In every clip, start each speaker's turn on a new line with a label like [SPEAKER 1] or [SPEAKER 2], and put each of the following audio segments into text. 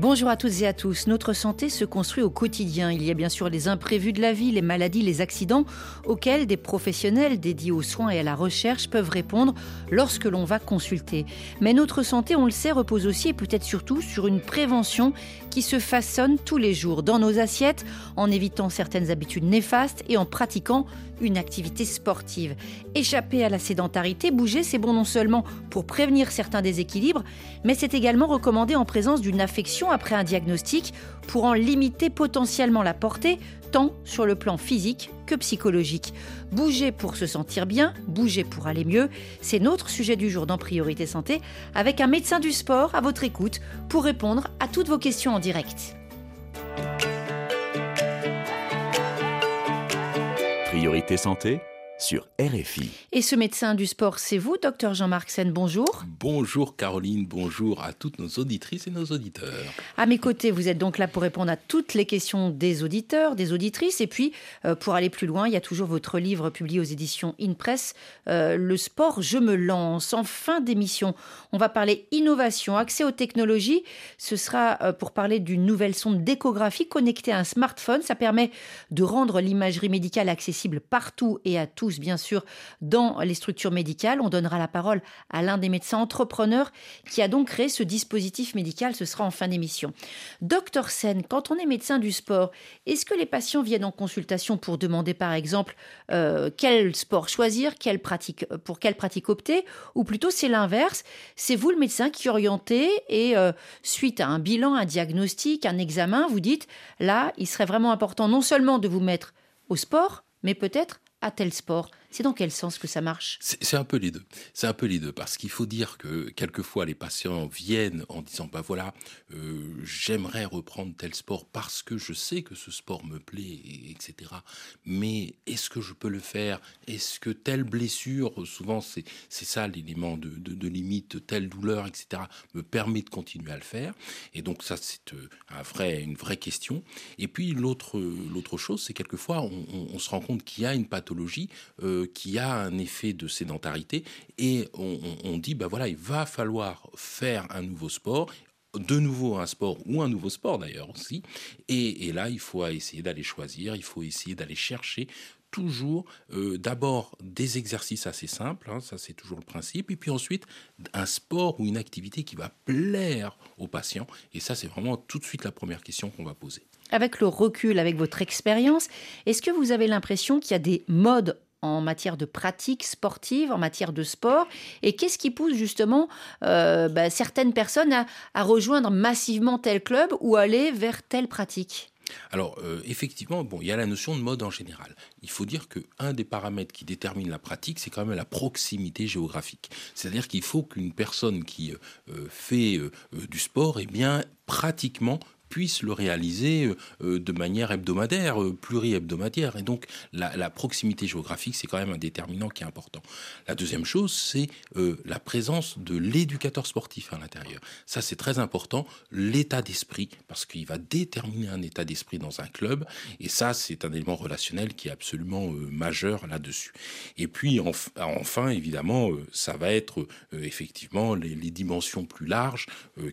[SPEAKER 1] Bonjour à toutes et à tous. Notre santé se construit au quotidien. Il y a bien sûr les imprévus de la vie, les maladies, les accidents auxquels des professionnels dédiés aux soins et à la recherche peuvent répondre lorsque l'on va consulter. Mais notre santé, on le sait, repose aussi et peut-être surtout sur une prévention qui se façonne tous les jours dans nos assiettes en évitant certaines habitudes néfastes et en pratiquant une activité sportive. Échapper à la sédentarité, bouger, c'est bon non seulement pour prévenir certains déséquilibres, mais c'est également recommandé en présence d'une affection après un diagnostic pour en limiter potentiellement la portée, tant sur le plan physique que psychologique. Bouger pour se sentir bien, bouger pour aller mieux, c'est notre sujet du jour dans Priorité Santé, avec un médecin du sport à votre écoute pour répondre à toutes vos questions en direct.
[SPEAKER 2] Priorité santé sur RFI.
[SPEAKER 1] Et ce médecin du sport, c'est vous, docteur Jean-Marc Sen, bonjour.
[SPEAKER 3] Bonjour Caroline, bonjour à toutes nos auditrices et nos auditeurs.
[SPEAKER 1] À mes côtés, vous êtes donc là pour répondre à toutes les questions des auditeurs, des auditrices. Et puis, euh, pour aller plus loin, il y a toujours votre livre publié aux éditions InPress, euh, Le sport, je me lance. En fin d'émission, on va parler innovation, accès aux technologies. Ce sera euh, pour parler d'une nouvelle sonde d'échographie connectée à un smartphone. Ça permet de rendre l'imagerie médicale accessible partout et à tous bien sûr, dans les structures médicales. On donnera la parole à l'un des médecins entrepreneurs qui a donc créé ce dispositif médical. Ce sera en fin d'émission. Docteur Sen, quand on est médecin du sport, est-ce que les patients viennent en consultation pour demander, par exemple, euh, quel sport choisir, quelle pratique, pour quelle pratique opter, ou plutôt c'est l'inverse C'est vous le médecin qui orientez et euh, suite à un bilan, un diagnostic, un examen, vous dites là, il serait vraiment important non seulement de vous mettre au sport, mais peut-être à tel sport c'est dans quel sens que ça marche?
[SPEAKER 3] C'est un peu les deux. C'est un peu les deux parce qu'il faut dire que quelquefois les patients viennent en disant bah voilà, euh, j'aimerais reprendre tel sport parce que je sais que ce sport me plaît, etc. Mais est-ce que je peux le faire? Est-ce que telle blessure, souvent c'est ça l'élément de, de, limite, telle douleur, etc. me permet de continuer à le faire? Et donc ça c'est euh, un vrai, une vraie question. Et puis l'autre l'autre chose, c'est quelquefois on, on, se rend compte qu'il y a une pathologie. Euh, qui a un effet de sédentarité et on, dit ben voilà il va falloir faire un nouveau sport de nouveau un sport ou un nouveau sport d'ailleurs aussi et, là il faut essayer d'aller choisir il faut essayer d'aller chercher toujours euh, d'abord des exercices assez simples, hein, ça c'est toujours le principe, et puis ensuite un sport ou une activité qui va plaire aux patients, et ça c'est vraiment tout de suite la première question qu'on va poser.
[SPEAKER 1] Avec le recul, avec votre expérience, est-ce que vous avez l'impression qu'il y a des modes en matière de pratique sportive, en matière de sport Et qu'est-ce qui pousse justement euh, bah, certaines personnes à, rejoindre massivement tel club ou aller vers telle pratique?
[SPEAKER 3] Alors euh, effectivement, bon, il y a la notion de mode en général. Il faut dire que un des paramètres qui détermine la pratique, c'est quand même la proximité géographique. C'est-à-dire qu'il faut qu'une personne qui euh, fait du sport, eh bien pratiquement puisse le réaliser euh, euh, de manière hebdomadaire, euh, pluri-hebdomadaire. Et donc, la, proximité géographique, c'est quand même un déterminant qui est important. La deuxième chose, c'est la présence de l'éducateur sportif à l'intérieur. Ça, c'est très important. L'état d'esprit, parce qu'il va déterminer un état d'esprit dans un club. Et ça, c'est un élément relationnel qui est absolument majeur là-dessus. Et puis, enfin, évidemment, ça va être effectivement les, dimensions plus larges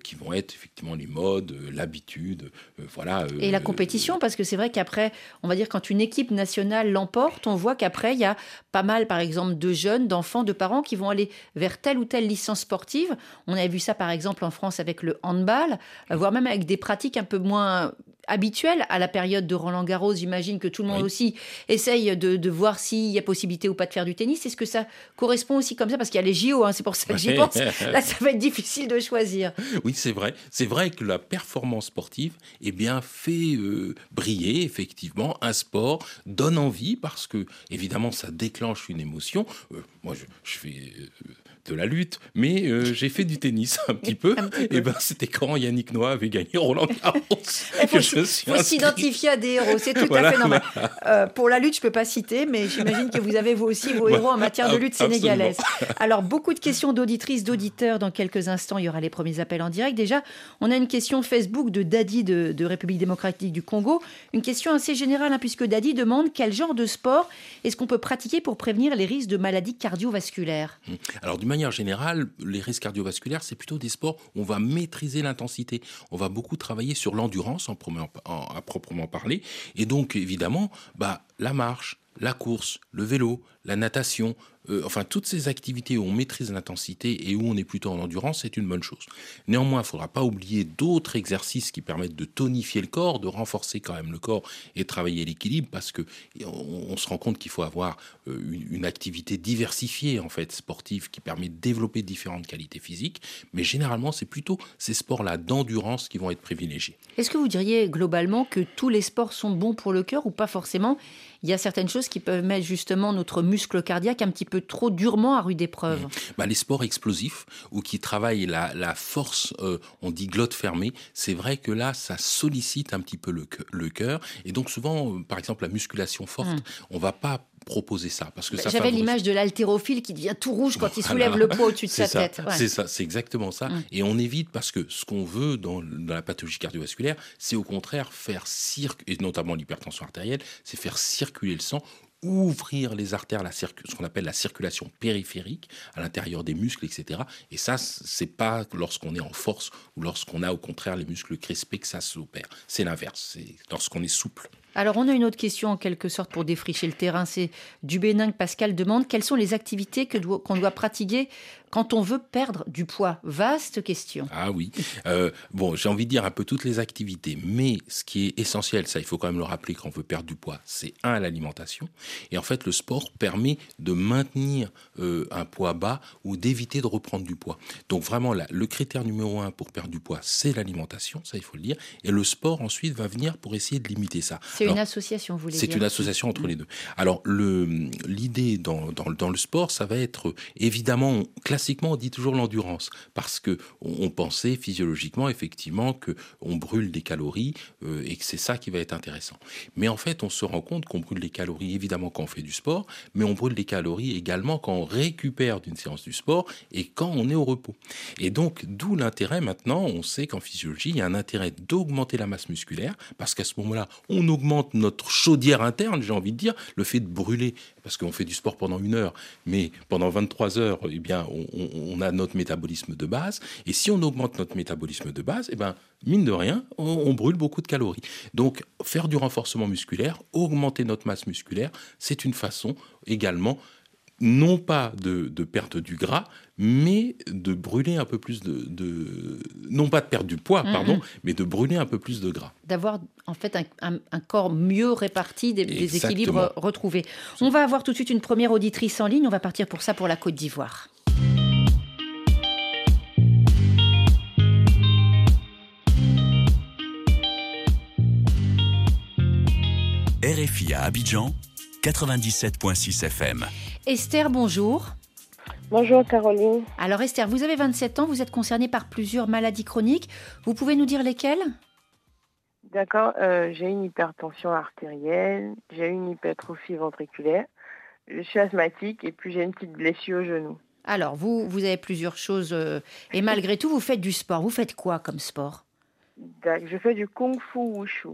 [SPEAKER 3] qui vont être effectivement les modes, l'habitude
[SPEAKER 1] euh. Euh, et la compétition, parce que c'est vrai qu'après, on va dire quand une équipe nationale l'emporte, on voit qu'après il y a pas mal, par exemple, de jeunes, d'enfants, de parents qui vont aller vers telle ou telle licence sportive. On a vu ça par exemple en France avec le handball, voire même avec des pratiques un peu moins habituel à la période de Roland Garros. J'imagine que tout le monde aussi essaye de, voir s'il y a possibilité ou pas de faire du tennis. Est-ce que ça correspond aussi comme ça? Parce qu'il y a les JO, hein, c'est pour ça que j'y pense. Là, ça va être difficile de choisir.
[SPEAKER 3] Oui, c'est vrai. C'est vrai que la performance sportive eh bien, fait euh, briller effectivement un sport, donne envie parce que évidemment ça déclenche une émotion. Euh, moi, je, fais euh, de la lutte, mais euh, j'ai fait du tennis un petit peu. Et ben c'était quand Yannick Noah avait gagné Roland Garros.
[SPEAKER 1] Il faut, s'identifier à des héros, c'est tout à fait normal. Euh, pour la lutte, je peux pas citer, mais j'imagine que vous avez vous aussi vos héros en matière de lutte sénégalaise. Alors beaucoup de questions d'auditrices, d'auditeurs. Dans quelques instants, il y aura les premiers appels en direct. Déjà, on a une question Facebook de Dadi de, République démocratique du Congo. Une question assez générale, hein, puisque Dadi demande quel genre de sport est-ce qu'on peut pratiquer pour prévenir les risques de maladies cardiovasculaires?
[SPEAKER 3] Mmh. Alors, d'une manière générale, les risques cardiovasculaires, c'est plutôt des sports où on va maîtriser l'intensité. On va beaucoup travailler sur l'endurance, en, à proprement parler. Et donc, évidemment, bah, la marche, la course, le vélo, la natation, euh, enfin toutes ces activités où on maîtrise l'intensité et où on est plutôt en endurance, c'est une bonne chose. Néanmoins, il ne faudra pas oublier d'autres exercices qui permettent de tonifier le corps, de renforcer quand même le corps et travailler l'équilibre, parce que on, se rend compte qu'il faut avoir euh, une, activité diversifiée en fait sportive qui permet de développer différentes qualités physiques. Mais généralement, c'est plutôt ces sports-là d'endurance qui vont être privilégiés.
[SPEAKER 1] Est-ce que vous diriez globalement que tous les sports sont bons pour le cœur ou pas forcément? Il y a certaines choses qui peuvent mettre justement notre muscle cardiaque un petit peu trop durement à rude épreuve. Mmh.
[SPEAKER 3] Bah, les sports explosifs ou qui travaillent la, force, euh, on dit glotte fermée, c'est vrai que là, ça sollicite un petit peu le, cœur. Et donc souvent, euh, par exemple, la musculation forte, mmh. on va pas proposer ça parce que bah,
[SPEAKER 1] j'avais l'image de l'haltérophile qui devient tout rouge quand il soulève le poids au-dessus de sa tête.
[SPEAKER 3] C'est ça, c'est exactement ça. Mmh. Et on évite parce que ce qu'on veut dans, la pathologie cardiovasculaire, c'est au contraire faire circuler, et notamment l'hypertension artérielle, c'est faire circuler le sang ouvrir les artères, la ce qu'on appelle la circulation périphérique à l'intérieur des muscles, etc. Et ça, c'est pas lorsqu'on est en force ou lorsqu'on a au contraire les muscles crispés que ça s'opère. C'est l'inverse, c'est lorsqu'on est souple.
[SPEAKER 1] Alors, on a une autre question en quelque sorte pour défricher le terrain. C'est du Bénin que Pascal demande quelles sont les activités qu'on doit, pratiquer quand on veut perdre du poids? Vaste question.
[SPEAKER 3] Ah oui. Euh, bon, j'ai envie de dire un peu toutes les activités, mais ce qui est essentiel, ça, il faut quand même le rappeler quand on veut perdre du poids, c'est un, l'alimentation. Et en fait, le sport permet de maintenir euh, un poids bas ou d'éviter de reprendre du poids. Donc vraiment, là, le critère numéro un pour perdre du poids, c'est l'alimentation, ça, il faut le dire. Et le sport, ensuite, va venir pour essayer de limiter ça.
[SPEAKER 1] C'est une association, vous voulez
[SPEAKER 3] C'est une association entre les deux. Alors, l'idée dans, dans, dans, le sport, ça va être évidemment, classiquement, on dit toujours l'endurance, parce que on, pensait physiologiquement, effectivement, que on brûle des calories euh, et que c'est ça qui va être intéressant. Mais en fait, on se rend compte qu'on brûle des calories, évidemment, quand on fait du sport, mais on brûle des calories également quand on récupère d'une séance du sport et quand on est au repos. Et donc, d'où l'intérêt maintenant, on sait qu'en physiologie, il y a un intérêt d'augmenter la masse musculaire, parce qu'à ce moment-là, on augmente notre chaudière interne, j'ai envie de dire, le fait de brûler, parce qu'on fait du sport pendant une heure, mais pendant 23 heures, eh bien, on, a notre métabolisme de base, et si on augmente notre métabolisme de base, eh ben, mine de rien, on, brûle beaucoup de calories. Donc, faire du renforcement musculaire, augmenter notre masse musculaire, c'est une façon également non pas de, perdre du gras, mais de brûler un peu plus de, non pas de perdre du poids, pardon, mais de brûler un peu plus de gras.
[SPEAKER 1] D'avoir en fait un, corps mieux réparti, des, équilibres retrouvés. On va avoir tout de suite une première auditrice en ligne. On va partir pour ça pour la Côte d'Ivoire.
[SPEAKER 4] RFI à Abidjan, 97.6 FM.
[SPEAKER 1] Esther, bonjour.
[SPEAKER 5] Bonjour Caroline.
[SPEAKER 1] Alors Esther, vous avez 27 ans, vous êtes concernée par plusieurs maladies chroniques. Vous pouvez nous dire lesquelles?
[SPEAKER 5] D'accord, euh, j'ai une hypertension artérielle, j'ai une hypertrophie ventriculaire, je suis asthmatique et puis j'ai une petite blessure au genou.
[SPEAKER 1] Alors, vous, vous avez plusieurs choses euh, et malgré tout, vous faites du sport. Vous faites quoi comme sport?
[SPEAKER 5] Je fais du kung fu wushu.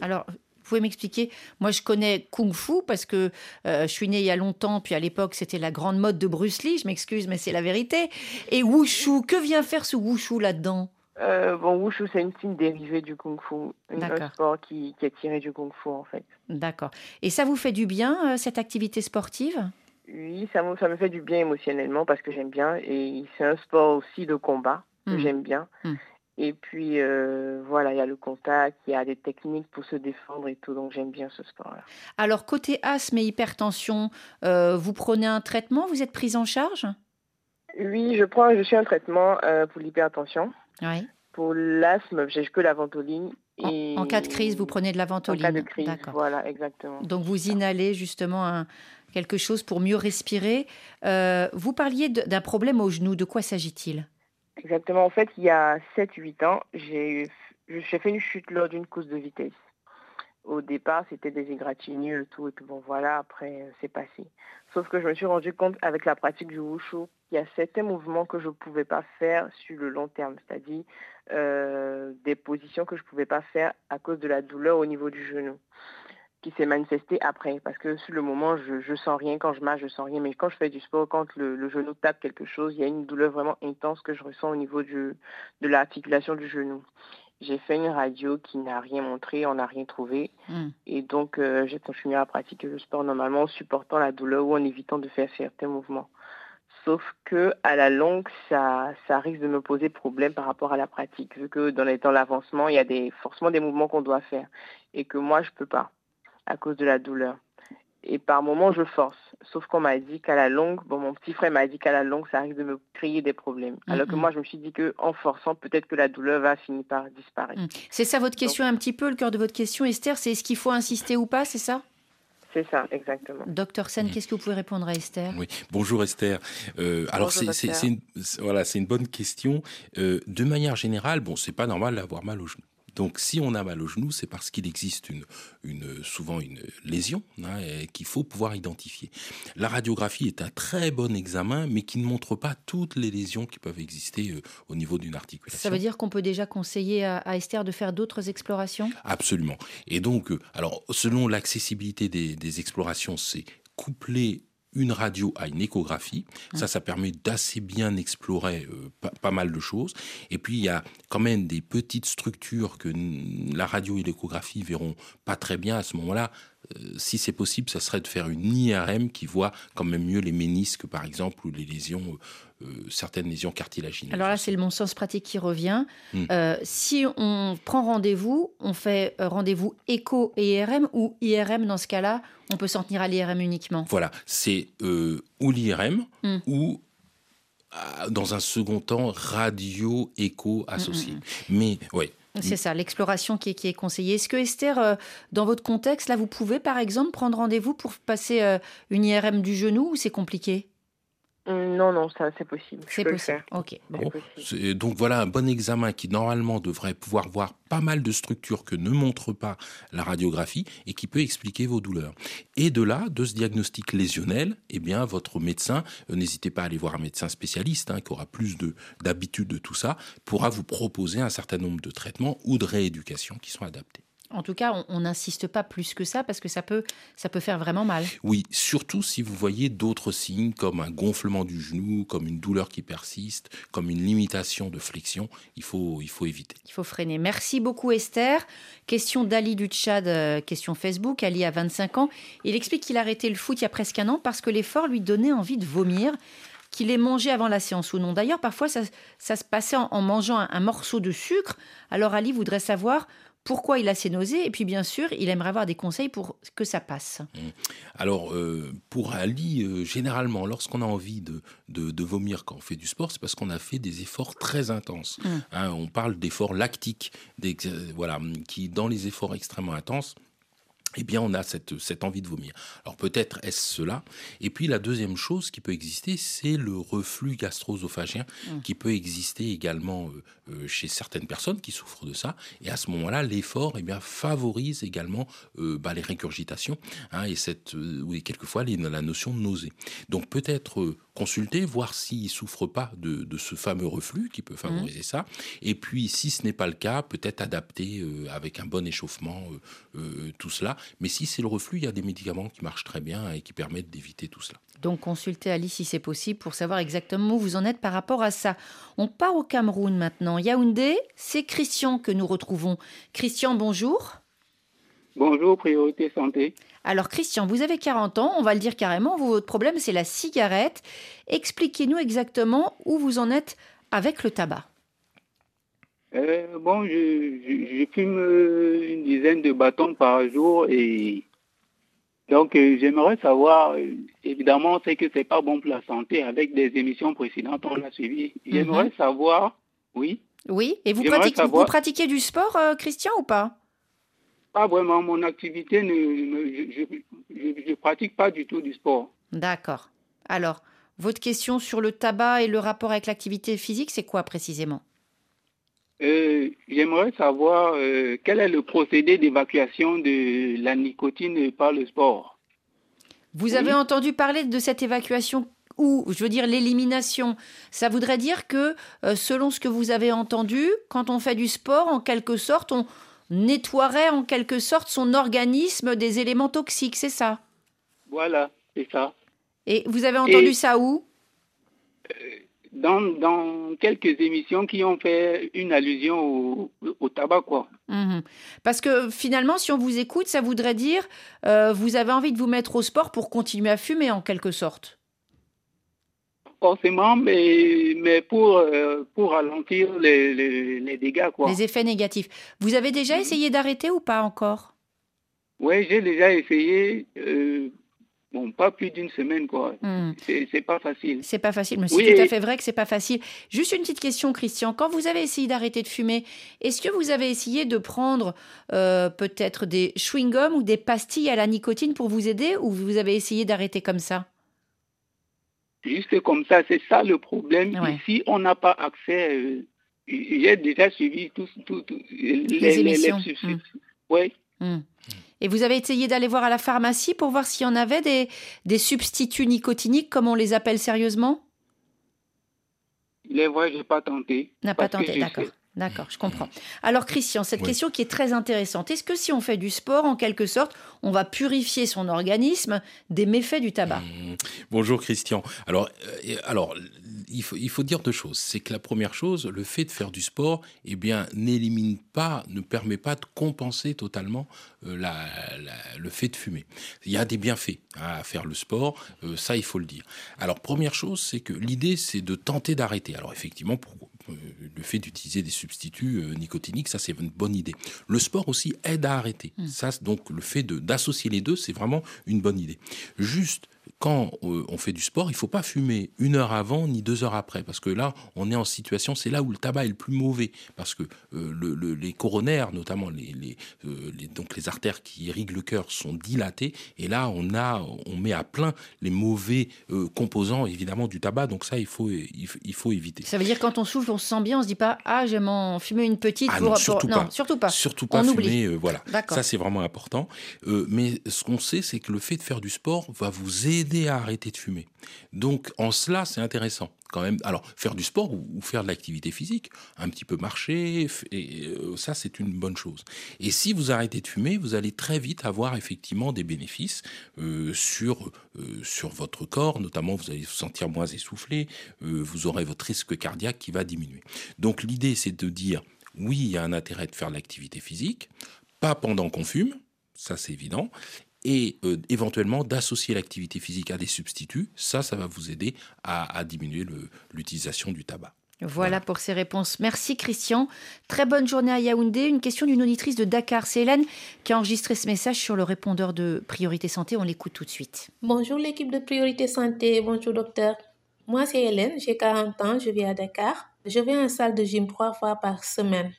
[SPEAKER 1] Alors, pouvez m'expliquer? Moi, je connais Kung Fu parce que euh, je suis née il y a longtemps, puis à l'époque, c'était la grande mode de Bruce Lee. Je m'excuse, mais c'est la vérité. Et Wushu, que vient faire ce Wushu là-dedans?
[SPEAKER 5] Euh, bon, Wushu, c'est une, une dérivée du Kung Fu, un sport qui, est tiré du Kung Fu en fait.
[SPEAKER 1] D'accord. Et ça vous fait du bien, euh, cette activité sportive?
[SPEAKER 5] Oui, ça me, ça me fait du bien émotionnellement parce que j'aime bien. Et c'est un sport aussi de combat que hmm. j'aime bien. Hmm. Et puis euh, voilà, il y a le contact, il y a des techniques pour se défendre et tout, donc j'aime bien ce sport-là.
[SPEAKER 1] Alors côté asthme et hypertension, euh, vous prenez un traitement, vous êtes prise en charge?
[SPEAKER 5] Oui, je prends, je suis un traitement euh, pour l'hypertension. Oui. Pour l'asthme, j'ai que la ventoline
[SPEAKER 1] En, cas de crise, vous prenez de la ventoline.
[SPEAKER 5] En cas de crise, voilà, exactement.
[SPEAKER 1] Donc vous inhalez justement quelque chose pour mieux respirer. Vous parliez d'un problème au genou. De quoi s'agit-il?
[SPEAKER 5] Exactement. En fait, il y a 7-8 ans, j'ai fait une chute lors d'une course de vitesse. Au départ, c'était des égratignures, tout, et puis bon, voilà, après, euh, c'est passé. Sauf que je me suis rendu compte avec la pratique du wushu, qu'il y a certains mouvements que je ne pouvais pas faire sur le long terme, c'est-à-dire euh, des positions que je ne pouvais pas faire à cause de la douleur au niveau du genou, qui s'est manifestée après. Parce que sur le moment, je ne sens rien quand je marche, je sens rien. Mais quand je fais du sport, quand le, genou tape quelque chose, il y a une douleur vraiment intense que je ressens au niveau de l'articulation du genou. J'ai fait une radio qui n'a rien montré, on n'a rien trouvé. Hmm. Et donc, euh, j'ai continué à pratiquer le sport normalement en supportant la douleur ou en évitant de faire certains mouvements. Sauf que à la longue, ça, ça risque de me poser problème par rapport à la pratique, vu que dans, dans l'avancement, il y a des, forcément des mouvements qu'on doit faire et que moi, je ne peux pas à cause de la douleur. Et par moments, je force. Sauf qu'on m'a dit qu'à la longue, bon, mon petit frère m'a dit qu'à la longue, ça arrive de me créer des problèmes. Alors que moi, je me suis dit qu'en forçant, peut-être que la douleur va finir par disparaître. Mm.
[SPEAKER 1] C'est ça votre question un petit peu, le cœur de votre question, Esther, c'est est-ce qu'il faut insister ou pas, c'est ça?
[SPEAKER 5] C'est ça, exactement.
[SPEAKER 1] Docteur Sen, qu'est-ce que vous pouvez répondre à Esther?
[SPEAKER 3] Oui, bonjour Esther. Euh, alors c'est une, voilà, c'est une bonne question. Euh, de manière générale, bon, c'est pas normal d'avoir mal au genou. Donc si on a mal au genou, c'est parce qu'il existe une, une, souvent une lésion hein, qu'il faut pouvoir identifier. La radiographie est un très bon examen, mais qui ne montre pas toutes les lésions qui peuvent exister euh, au niveau d'une articulation.
[SPEAKER 1] Ça veut dire qu'on peut déjà conseiller à, Esther de faire d'autres explorations?
[SPEAKER 3] Absolument. Et donc, euh, alors selon l'accessibilité des, des explorations, c'est coupler une radio à une échographie. Ça, ça permet d'assez bien explorer euh, pas, mal de choses. Et puis, il y a quand même des petites structures que la radio et l'échographie verront pas très bien à ce moment-là. Euh, si c'est possible, ça serait de faire une IRM qui voit quand même mieux les ménisques, par exemple, ou les lésions, euh, certaines lésions cartilagineuses.
[SPEAKER 1] Alors là, c'est le bon sens pratique qui revient. Hmm. si on prend rendez-vous, on fait rendez-vous écho et IRM, ou IRM dans ce cas-là, on peut s'en tenir à l'IRM uniquement.
[SPEAKER 3] Voilà, c'est euh, ou l'IRM hmm. ou euh, dans un second temps radio écho associé. Hmm, Mais ouais.
[SPEAKER 1] C'est ça, l'exploration qui est, qui est conseillée. Est-ce que Esther, euh, dans votre contexte, là, vous pouvez par exemple prendre rendez-vous pour passer une IRM du genou ou c'est compliqué?
[SPEAKER 5] Non, non, ça c'est possible.
[SPEAKER 1] C'est possible. Ok.
[SPEAKER 3] Donc voilà un bon examen qui normalement devrait pouvoir voir pas mal de structures que ne montre pas la radiographie et qui peut expliquer vos douleurs. Et de là, de ce diagnostic lésionnel, eh bien votre médecin, euh, n'hésitez pas à aller voir un médecin spécialiste hein, qui aura plus de d'habitude de tout ça, pourra vous proposer un certain nombre de traitements ou de rééducation qui sont adaptés.
[SPEAKER 1] En tout cas, on n'insiste pas plus que ça parce que ça peut, ça peut faire vraiment mal.
[SPEAKER 3] Oui, surtout si vous voyez d'autres signes comme un gonflement du genou, comme une douleur qui persiste, comme une limitation de flexion, il faut, il faut éviter.
[SPEAKER 1] Il faut freiner. Merci beaucoup Esther. Question d'Ali du Tchad, euh, question Facebook. Ali a 25 ans. Il explique qu'il a arrêté le foot il y a presque un an parce que l'effort lui donnait envie de vomir qu'il ait mangé avant la séance ou non. D'ailleurs, parfois, ça, se passait en, mangeant un, morceau de sucre. Alors, Ali voudrait savoir pourquoi il a ces nausées et puis bien sûr il aimerait avoir des conseils pour que ça passe. Mmh.
[SPEAKER 3] Alors euh, pour Ali, euh, généralement lorsqu'on a envie de, de, vomir quand on fait du sport, c'est parce qu'on a fait des efforts très intenses. Mmh. Hein, on parle d'efforts lactiques, voilà, qui dans les efforts extrêmement intenses eh bien, on a cette, cette envie de vomir. Alors peut-être est-ce cela. Et puis la deuxième chose qui peut exister, c'est le reflux gastro-œsophagien mmh. qui peut exister également euh, euh, chez certaines personnes qui souffrent de ça. Et à ce moment-là, l'effort eh bien, favorise également euh, bah, les régurgitations hein, et, cette, oui, quelquefois les, la notion de nausée. Donc peut-être consulter, voir s'il ne souffre pas de, de, ce fameux reflux qui peut favoriser mmh. ça. Et puis si ce n'est pas le cas, peut-être adapter avec un bon échauffement tout cela. Mais si c'est le reflux, il y a des médicaments qui marchent très bien et qui permettent d'éviter tout cela.
[SPEAKER 1] Donc consultez Ali si c'est possible pour savoir exactement où vous en êtes par rapport à ça. On part au Cameroun maintenant. Yaoundé, c'est Christian que nous retrouvons. Christian, bonjour.
[SPEAKER 6] Bonjour, priorité santé.
[SPEAKER 1] Alors Christian, vous avez 40 ans, on va le dire carrément, votre problème c'est la cigarette. Expliquez-nous exactement où vous en êtes avec le tabac.
[SPEAKER 6] Euh, bon, je, fume euh, une dizaine de bâtons par jour et donc euh, j'aimerais savoir, évidemment, c'est que c'est pas bon pour la santé. Avec des émissions précédentes, on l'a suivi. J'aimerais mhm. savoir, oui.
[SPEAKER 1] Oui, et vous, pratiquez, du sport, Christian, ou pas?
[SPEAKER 6] Pas vraiment. Mon activité, ne, je ne pratique pas du tout du sport.
[SPEAKER 1] D'accord. Alors, votre question sur le tabac et le rapport avec l'activité physique, c'est quoi précisément?
[SPEAKER 6] Euh, J'aimerais savoir euh, quel est le procédé d'évacuation de la nicotine par le sport?
[SPEAKER 1] Vous avez entendu parler de cette évacuation ou, je veux dire, l'élimination. Ça voudrait dire que, euh, selon ce que vous avez entendu, quand on fait du sport, en quelque sorte, on nettoierait en quelque sorte son organisme des éléments toxiques, c'est ça?
[SPEAKER 6] Voilà, c'est ça.
[SPEAKER 1] Et vous avez entendu ça où?
[SPEAKER 6] Euh, dans, quelques émissions qui ont fait une allusion au, tabac, quoi.
[SPEAKER 1] Mhm. Parce que finalement, si on vous écoute, ça voudrait dire euh, vous avez envie de vous mettre au sport pour continuer à fumer en quelque sorte
[SPEAKER 6] forcément, mais, mais pour, euh, pour ralentir les, les, dégâts. Quoi.
[SPEAKER 1] Les effets négatifs. Vous avez déjà essayé d'arrêter ou pas encore?
[SPEAKER 6] Oui, j'ai déjà essayé. Euh, bon, pas plus d'une semaine, quoi. Hmm. C'est pas facile.
[SPEAKER 1] C'est pas facile, mais c'est tout à fait vrai que c'est pas facile. Juste une petite question, Christian. Quand vous avez essayé d'arrêter de fumer, est-ce que vous avez essayé de prendre euh, peut-être des chewing-gums ou des pastilles à la nicotine pour vous aider ou vous avez essayé d'arrêter comme ça?
[SPEAKER 6] Juste comme ça, c'est ça le problème. Ici, on n'a pas accès. Euh, j'ai déjà suivi tous
[SPEAKER 1] les, les, émissions. Hmm.
[SPEAKER 6] Oui.
[SPEAKER 1] Hmm. Et vous avez essayé d'aller voir à la pharmacie pour voir s'il y en avait des, des substituts nicotiniques, comme on les appelle sérieusement?
[SPEAKER 6] Les vrais, je n'ai pas tenté.
[SPEAKER 1] N'a pas tenté, d'accord. D'accord, je comprends. Alors Christian, cette question qui est très intéressante, est-ce que si on fait du sport, en quelque sorte, on va purifier son organisme des méfaits du tabac? Mmh.
[SPEAKER 3] Bonjour Christian. Alors, euh, alors il, faut, il faut dire deux choses. C'est que la première chose, le fait de faire du sport, eh bien, n'élimine pas, ne permet pas de compenser totalement euh, la, le fait de fumer. Il y a des bienfaits hein, à faire le sport, euh, ça il faut le dire. Alors première chose, c'est que l'idée c'est de tenter d'arrêter. Alors effectivement, pour, le fait d'utiliser des substituts euh, nicotiniques, ça c'est une bonne idée. Le sport aussi aide à arrêter. Hmm. Ça, donc le fait d'associer les deux, c'est vraiment une bonne idée. Juste quand euh, on fait du sport, il faut pas fumer une heure avant ni deux heures après, parce que là, on est en situation, c'est là où le tabac est le plus mauvais, parce que euh, les coronaires, notamment les, les, donc les artères qui irriguent le cœur, sont dilatées, et là, on a, on met à plein les mauvais composants, évidemment, du tabac, donc ça, il faut, il, faut éviter.
[SPEAKER 1] Ça veut dire quand on souffle, on se sent bien, on se dit pas ah j'aime en fumer une petite
[SPEAKER 3] ah
[SPEAKER 1] pour,
[SPEAKER 3] non, surtout pas.
[SPEAKER 1] surtout pas.
[SPEAKER 3] Surtout pas fumer euh, voilà. Ça c'est vraiment important. Euh, mais ce qu'on sait c'est que le fait de faire du sport va vous aider à arrêter de fumer donc en cela c'est intéressant quand même. Alors, faire du sport ou, faire de l'activité physique, un petit peu marcher, et, euh, ça, c'est une bonne chose. Et si vous arrêtez de fumer, vous allez très vite avoir effectivement des bénéfices euh, sur, euh, sur votre corps, notamment vous allez vous sentir moins essoufflé, vous aurez votre risque cardiaque qui va diminuer. Donc, l'idée, c'est de dire, oui, il y a un intérêt de faire de l'activité physique, pas pendant qu'on fume, ça c'est évident, et euh, éventuellement d'associer l'activité physique à des substituts. Ça, ça va vous aider à, diminuer l'utilisation du tabac.
[SPEAKER 1] Voilà, pour ces réponses. Merci Christian. Très bonne journée à Yaoundé. Une question d'une auditrice de Dakar. C'est Hélène qui a enregistré ce message sur le répondeur de Priorité Santé. On l'écoute tout de suite.
[SPEAKER 7] Bonjour l'équipe de Priorité Santé. Bonjour docteur. Moi c'est Hélène, j'ai 40 ans, je vis à Dakar. Je vais en salle de gym trois fois par semaine.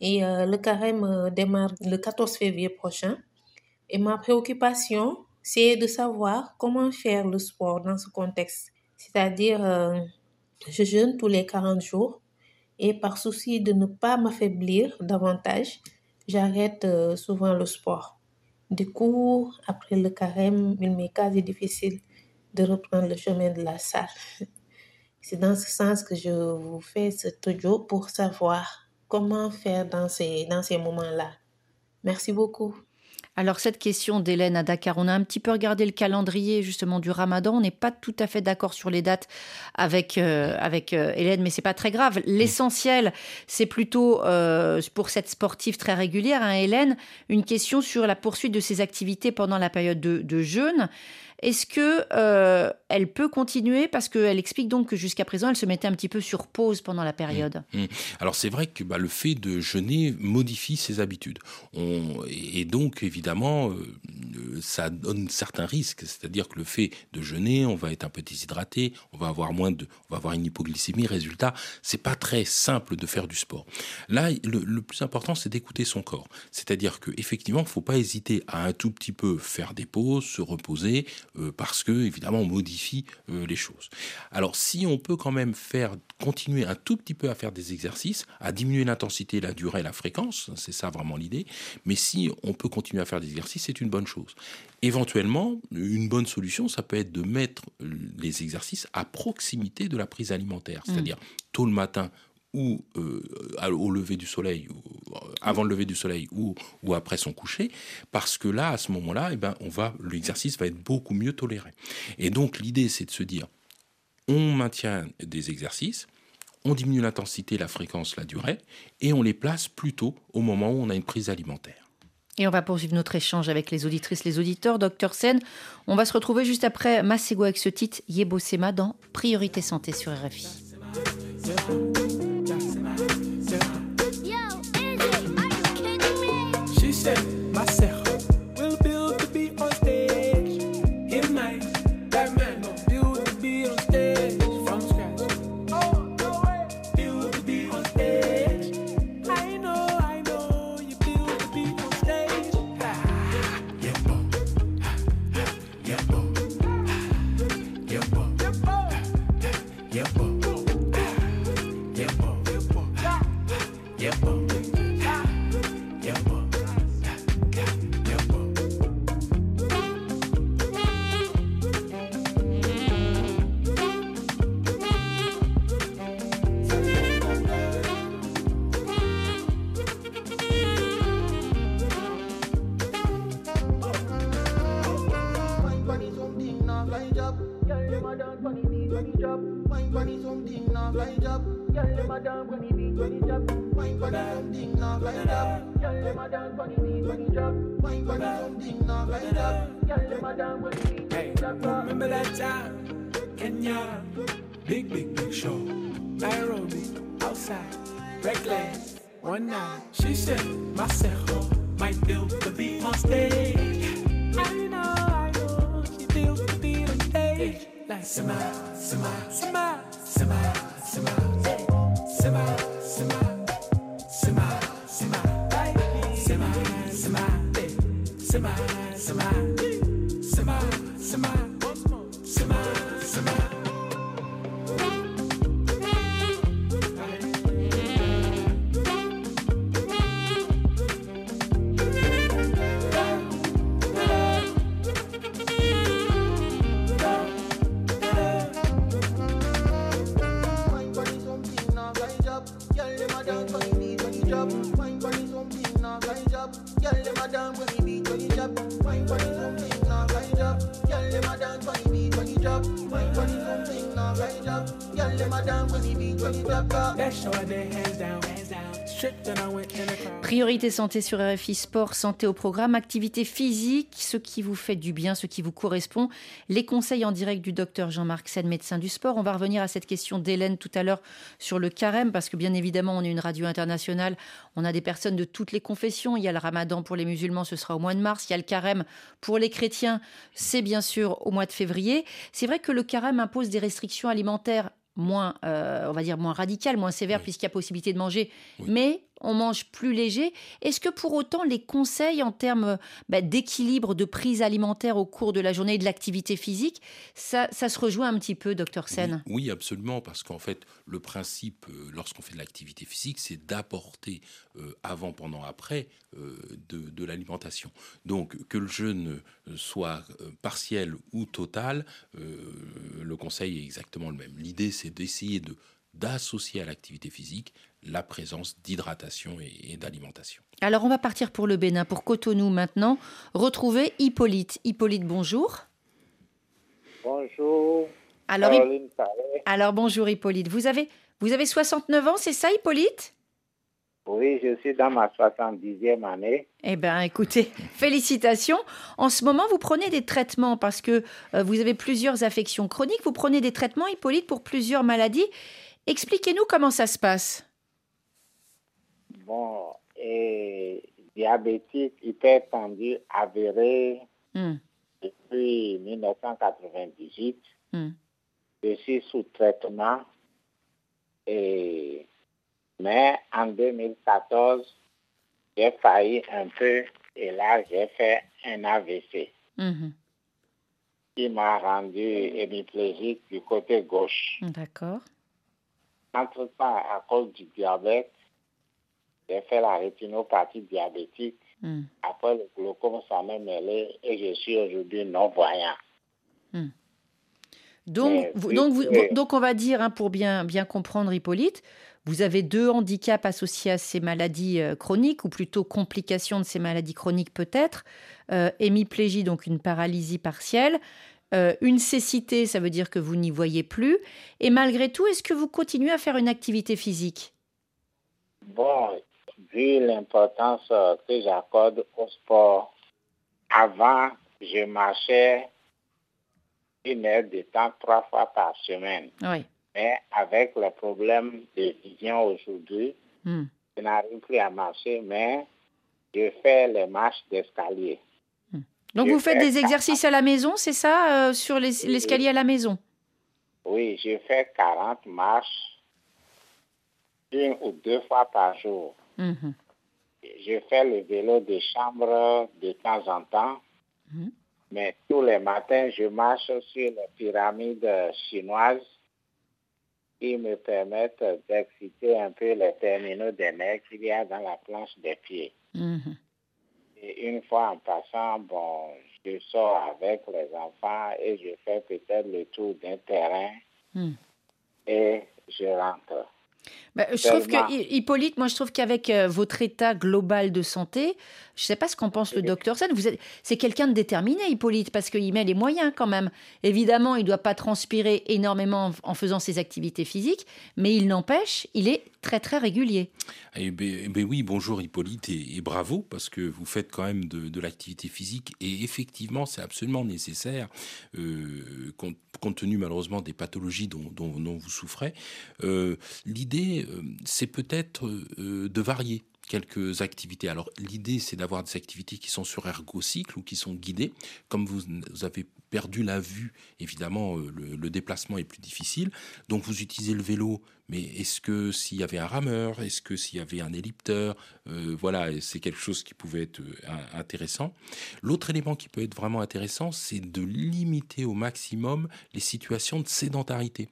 [SPEAKER 7] Et euh, le carême euh, démarre le 14 février prochain. Et ma préoccupation, c'est de savoir comment faire le sport dans ce contexte. C'est-à-dire, euh, je jeûne tous les 40 jours et par souci de ne pas m'affaiblir davantage, j'arrête euh, souvent le sport. Du coup, après le carême, il m'est quasi difficile de reprendre le chemin de la salle. C'est dans ce sens que je vous fais ce audio pour savoir comment faire dans ces, dans ces moments-là. Merci beaucoup.
[SPEAKER 1] Alors cette question d'Hélène à Dakar, on a un petit peu regardé le calendrier justement du Ramadan. On n'est pas tout à fait d'accord sur les dates avec euh, avec euh, Hélène, mais c'est pas très grave. L'essentiel, c'est plutôt euh, pour cette sportive très régulière, hein, Hélène, une question sur la poursuite de ses activités pendant la période de, de jeûne. Est-ce que euh, elle peut continuer? Parce qu'elle explique donc que jusqu'à présent elle se mettait un petit peu sur pause pendant la période.
[SPEAKER 3] Mmh, mmh. Alors c'est vrai que bah, le fait de jeûner modifie ses habitudes. et donc évidemment, euh, ça donne certains risques. C'est-à-dire que le fait de jeûner, on va être un peu déshydraté, on va avoir moins de, on va avoir une hypoglycémie. Résultat, c'est pas très simple de faire du sport. Là, le, plus important, c'est d'écouter son corps. C'est-à-dire que effectivement, faut pas hésiter à un tout petit peu faire des pauses, se reposer, euh, parce que évidemment, on modifie euh, les choses. Alors, si on peut quand même faire continuer un tout petit peu à faire des exercices, à diminuer l'intensité, la durée, la fréquence, c'est ça vraiment l'idée. Mais si on peut continuer à faire des exercices, c'est une bonne chose. Éventuellement, une bonne solution, ça peut être de mettre les exercices à proximité de la prise alimentaire, mmh. c'est-à-dire tôt le matin ou euh, au lever du soleil, euh, avant le lever du soleil ou, ou après son coucher, parce que là, à ce moment-là, eh ben, on va, l'exercice va être beaucoup mieux toléré. Et donc l'idée, c'est de se dire, on maintient des exercices, on diminue l'intensité, la fréquence, la durée, et on les place plutôt au moment où on a une prise alimentaire.
[SPEAKER 1] Et on va poursuivre notre échange avec les auditrices, les auditeurs. Docteur Sen, on va se retrouver juste après Massego avec ce titre Yebo Sema dans Priorité Santé sur RFI.
[SPEAKER 8] them Remember that time, Kenya, big big big show, Nairobi, outside, reckless. One night, she said, Masejo, might deal the beat on stage. I know, I know, she deals the beat on stage. Like, Sima, Sima, Sima, Sima, Sima, Sima. Semi, semi, semi, job. Girl, semi. done dance. My body something now ride up. Girl, them a dance when the beat when it drop. My body something now ride up. Girl, them a dance when the beat when it drop. Let's show their hands down, hands down.
[SPEAKER 1] Priorité santé sur RFI Sport, santé au programme, activité physique, ce qui vous fait du bien, ce qui vous correspond. Les conseils en direct du docteur Jean-Marc Sen, médecin du sport. On va revenir à cette question d'Hélène tout à l'heure sur le carême, parce que bien évidemment, on est une radio internationale. On a des personnes de toutes les confessions. Il y a le ramadan pour les musulmans, ce sera au mois de mars. Il y a le carême pour les chrétiens, c'est bien sûr au mois de février. C'est vrai que le carême impose des restrictions alimentaires moins, euh, on va dire, moins radical, moins sévère, puisqu'il y a possibilité de manger, mais on mange plus léger. Est-ce que pour autant les conseils en termes bah, d'équilibre, de prise alimentaire au cours de la journée et de l'activité physique, ça, se rejoint un petit peu, docteur Sen?
[SPEAKER 3] oui, absolument, parce qu'en fait, le principe, euh, lorsqu'on fait de l'activité physique, c'est d'apporter euh, avant, pendant, après de, de l'alimentation. Donc, que le jeûne soit partiel ou total, le conseil est exactement le même. L'idée, c'est d'essayer de d'associer à l'activité physique la présence d'hydratation et, d'alimentation.
[SPEAKER 1] Alors on va partir pour le Bénin, pour Cotonou maintenant. Retrouver Hippolyte. Hippolyte, bonjour.
[SPEAKER 9] Bonjour.
[SPEAKER 1] Alors, alors bonjour Hippolyte. Vous avez, vous avez 69 ans, c'est ça Hippolyte?
[SPEAKER 9] Oui, je suis dans ma 70e année.
[SPEAKER 1] Eh bien écoutez, félicitations. En ce moment, vous prenez des traitements parce que euh, vous avez plusieurs affections chroniques. Vous prenez des traitements Hippolyte pour plusieurs maladies. Expliquez-nous comment ça se passe.
[SPEAKER 9] Bon, et diabétique, hypertendu, avéré, hmm. depuis 1998. Hmm. Je suis sous traitement. Et... Mais en 2014, j'ai failli un peu et là, j'ai fait un AVC hmm. qui m'a rendu hémiplégique du côté gauche.
[SPEAKER 1] D'accord.
[SPEAKER 9] Entre-temps, à cause du diabète, j'ai fait la rétinopathie diabétique. Hmm. Après, le glaucome, ça m'a mêlé et je suis aujourd'hui non-voyant. Hmm.
[SPEAKER 1] Donc, donc, donc, on va dire, hein, pour bien, bien comprendre Hippolyte, vous avez deux handicaps associés à ces maladies euh, chroniques, ou plutôt complications de ces maladies chroniques peut-être. Euh, hémiplégie, donc une paralysie partielle. Euh, une cécité, ça veut dire que vous n'y voyez plus. Et malgré tout, est-ce que vous continuez à faire une activité physique?
[SPEAKER 9] Bon, vu l'importance euh, que j'accorde au sport, avant, je marchais une heure de temps trois fois par semaine.
[SPEAKER 1] Oui.
[SPEAKER 9] Mais avec le problème de vision aujourd'hui, hmm. je n'arrive plus à marcher, mais je fais les marches d'escalier.
[SPEAKER 1] Hmm. Donc vous faites des exercices à la maison, c'est ça, euh, sur l'escalier à la maison?
[SPEAKER 9] Oui, je fais 40 marches une ou deux fois par jour. Mhm. Je fais le vélo de chambre de temps en temps, mhm. mais tous les matins, je marche sur les pyramides chinoises qui me permettent d'exciter un peu les terminaux des nerfs qu'il y a dans la planche des pieds. Mhm. Et une fois en passant, bon, je sors avec les enfants et je fais peut-être le tour d'un terrain et je rentre.
[SPEAKER 1] Bah, je trouve que, Hippolyte, moi je trouve qu'avec euh, votre état global de santé, je ne sais pas ce qu'en pense le docteur Sen, vous êtes, c'est quelqu'un de déterminé, Hippolyte, parce qu'il met les moyens quand même. Évidemment, il ne doit pas transpirer énormément en faisant ses activités physiques, mais il n'empêche, il est très très régulier.
[SPEAKER 3] Eh ben, eh ben oui, bonjour Hippolyte et, bravo parce que vous faites quand même de, l'activité physique et effectivement c'est absolument nécessaire euh, compte, tenu malheureusement des pathologies dont, vous souffrez. Euh, l'idée euh, c'est peut-être de varier quelques activités. Alors l'idée c'est d'avoir des activités qui sont sur ergocycle ou qui sont guidées. Comme vous, avez perdu la vue, évidemment le, déplacement est plus difficile. Donc vous utilisez le vélo mais est-ce que s'il y avait un rameur, est-ce que s'il y avait un ellipteur, euh, voilà, c'est quelque chose qui pouvait être euh, intéressant. L'autre élément qui peut être vraiment intéressant, c'est de limiter au maximum les situations de sédentarité,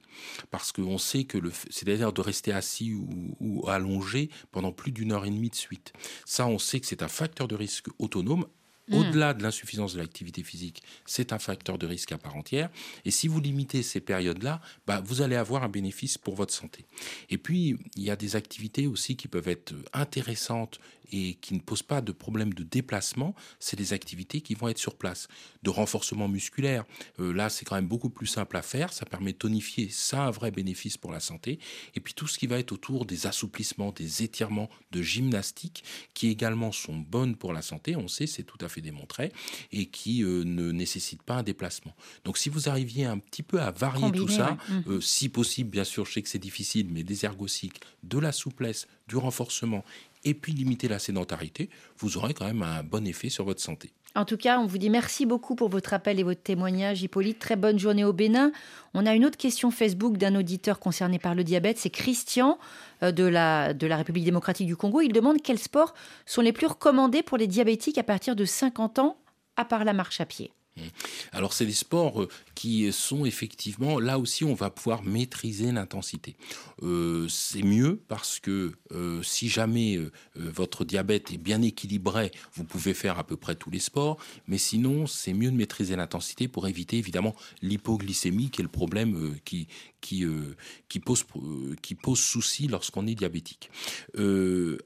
[SPEAKER 3] parce qu'on sait que le, c'est-à-dire de rester assis ou, allongé pendant plus d'une heure et demie de suite. Ça, on sait que c'est un facteur de risque autonome. Au-delà de l'insuffisance de l'activité physique, c'est un facteur de risque à part entière. Et si vous limitez ces périodes-là, bah, vous allez avoir un bénéfice pour votre santé. Et puis, il y a des activités aussi qui peuvent être intéressantes et qui ne posent pas de problème de déplacement. C'est des activités qui vont être sur place. De renforcement musculaire, euh, là, c'est quand même beaucoup plus simple à faire. Ça permet de tonifier. Ça a un vrai bénéfice pour la santé. Et puis, tout ce qui va être autour des assouplissements, des étirements, de gymnastique, qui également sont bonnes pour la santé. On sait, c'est tout à fait démontré, et qui euh, ne nécessite pas un déplacement. Donc si vous arriviez un petit peu à varier tout ça, mmh. euh, si possible, bien sûr, je sais que c'est difficile, mais des ergocycles, de la souplesse, du renforcement, et puis limiter la sédentarité, vous aurez quand même un bon effet sur votre santé.
[SPEAKER 1] En tout cas, on vous dit merci beaucoup pour votre appel et votre témoignage, Hippolyte. Très bonne journée au Bénin. On a une autre question Facebook d'un auditeur concerné par le diabète. C'est Christian euh, de la, de la République démocratique du Congo. Il demande quels sports sont les plus recommandés pour les diabétiques à partir de 50 ans, à part la marche à pied.
[SPEAKER 3] Mmh. Alors c'est des sports euh, qui sont effectivement, là aussi on va pouvoir maîtriser l'intensité. Euh, c'est mieux parce que euh, si jamais votre diabète est bien équilibré, vous pouvez faire à peu près tous les sports, mais sinon c'est mieux de maîtriser l'intensité pour éviter évidemment l'hypoglycémie qui est le problème qui, qui, qui, pose, qui pose souci lorsqu'on est diabétique.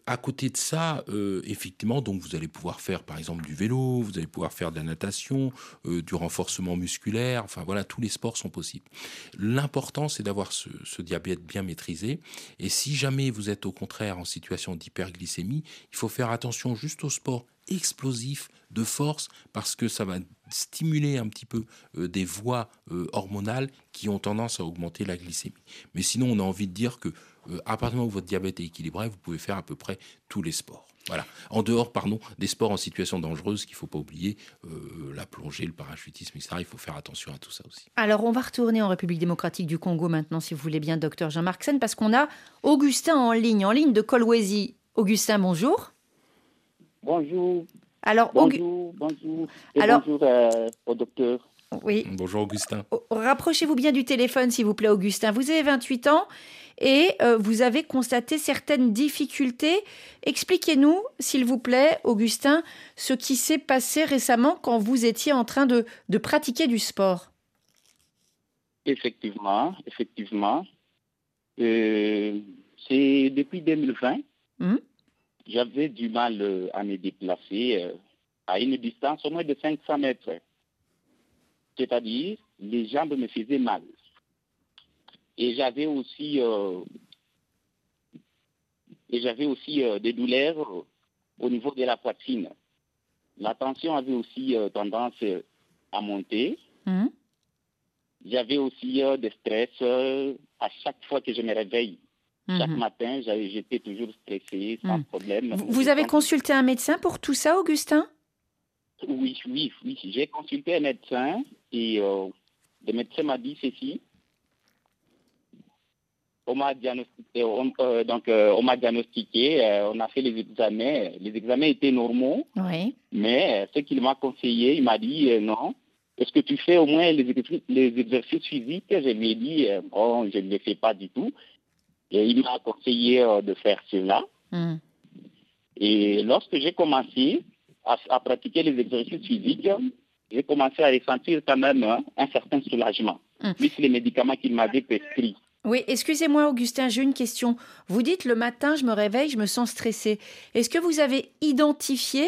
[SPEAKER 3] à côté de ça, effectivement, donc vous allez pouvoir faire par exemple du vélo, vous allez pouvoir faire de la natation, euh, du renforcement musculaire. Enfin voilà, tous les sports sont possibles. L'important, c'est d'avoir ce, diabète bien maîtrisé. Et si jamais vous êtes au contraire en situation d'hyperglycémie, il faut faire attention juste au sport explosif de force parce que ça va stimuler un petit peu euh, des voies euh, hormonales qui ont tendance à augmenter la glycémie. Mais sinon, on a envie de dire que à partir du moment où votre diabète est équilibré, vous pouvez faire à peu près tous les sports. Voilà. En dehors, pardon, des sports en situation dangereuse qu'il ne faut pas oublier, euh, la plongée, le parachutisme, etc. Il faut faire attention à tout ça aussi.
[SPEAKER 1] Alors, on va retourner en République démocratique du Congo maintenant, si vous voulez bien, docteur Jean-Marc Sen, parce qu'on a Augustin en ligne, en ligne de Kolwezi. Augustin, bonjour.
[SPEAKER 10] Bonjour.
[SPEAKER 1] Alors,
[SPEAKER 10] bonjour, bonjour. Alors, bonjour euh, au docteur.
[SPEAKER 1] Oui.
[SPEAKER 3] Bonjour Augustin.
[SPEAKER 1] Rapprochez-vous bien du téléphone, s'il vous plaît, Augustin. Vous avez 28 ans et euh, vous avez constaté certaines difficultés. Expliquez-nous, s'il vous plaît, Augustin, ce qui s'est passé récemment quand vous étiez en train de, de pratiquer du sport.
[SPEAKER 10] Effectivement, effectivement. Euh, c'est depuis 2020. Hum? J'avais du mal euh, à me déplacer à une distance au moins de 500 mètres. C'est-à-dire, les jambes me faisaient mal. Et j'avais aussi, euh, et j'avais aussi euh, des douleurs euh, au niveau de la poitrine. La tension avait aussi tendance à monter. Hum. J'avais aussi des stress à chaque fois que je me réveille. Chaque hum. matin, j'étais toujours stressé, sans hum. problème.
[SPEAKER 1] Vous, avez consulté un médecin pour tout ça, Augustin?
[SPEAKER 10] Oui, oui, oui. J'ai consulté un médecin et le médecin m'a dit ceci on m'a diagnostiqué, on, euh, donc, euh, on m'a diagnostiqué, euh, on a fait les examens. Les examens étaient normaux. Mais ce qu'il m'a conseillé, il m'a dit non. Est-ce que tu fais au moins les, les exercices physiques? Je lui ai dit bon, je ne les fais pas du tout. Et il m'a conseillé de faire cela. Hmm. Et lorsque j'ai commencé à, pratiquer les exercices physiques, j'ai commencé à ressentir quand même un certain soulagement, plus les médicaments qu'il m'avait prescrits.
[SPEAKER 1] Oui, excusez-moi Augustin, j'ai une question. Vous dites le matin, je me réveille, je me sens stressé. Est-ce que vous avez identifié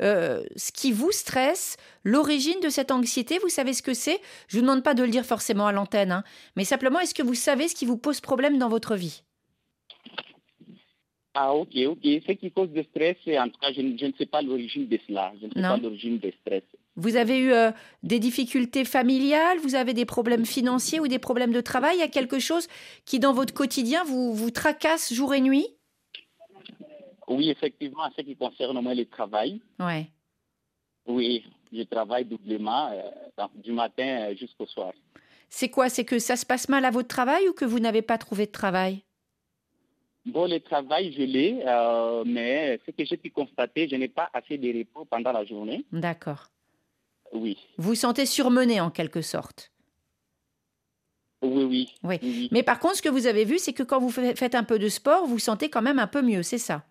[SPEAKER 1] euh, ce qui vous stresse, l'origine de cette anxiété? Vous savez ce que c'est? Je ne vous demande pas de le dire forcément à l'antenne, hein, mais simplement, est-ce que vous savez ce qui vous pose problème dans votre vie?
[SPEAKER 10] Ah ok, ok. Ce qui cause du stress, en tout cas, je, ne sais pas l'origine de cela. Je ne sais pas l'origine du stress.
[SPEAKER 1] Vous avez eu euh, des difficultés familiales, vous avez des problèmes financiers ou des problèmes de travail? Il y a quelque chose qui, dans votre quotidien, vous, vous tracasse jour et nuit?
[SPEAKER 10] Oui, effectivement, ce qui concerne moi le travail.
[SPEAKER 1] Ouais.
[SPEAKER 10] Oui, je travaille doublement, euh, du matin euh, jusqu'au soir.
[SPEAKER 1] C'est quoi? C'est que ça se passe mal à votre travail ou que vous n'avez pas trouvé de travail?
[SPEAKER 10] Bon, le travail, je l'ai, mais ce que j'ai pu constater, je n'ai pas assez de repos pendant la journée.
[SPEAKER 1] D'accord.
[SPEAKER 10] Oui.
[SPEAKER 1] Vous sentez surmené en quelque sorte
[SPEAKER 10] oui oui.
[SPEAKER 1] oui, Mais par contre, ce que vous avez vu, c'est que quand vous faites un peu de sport, vous sentez quand même un peu mieux, c'est ça?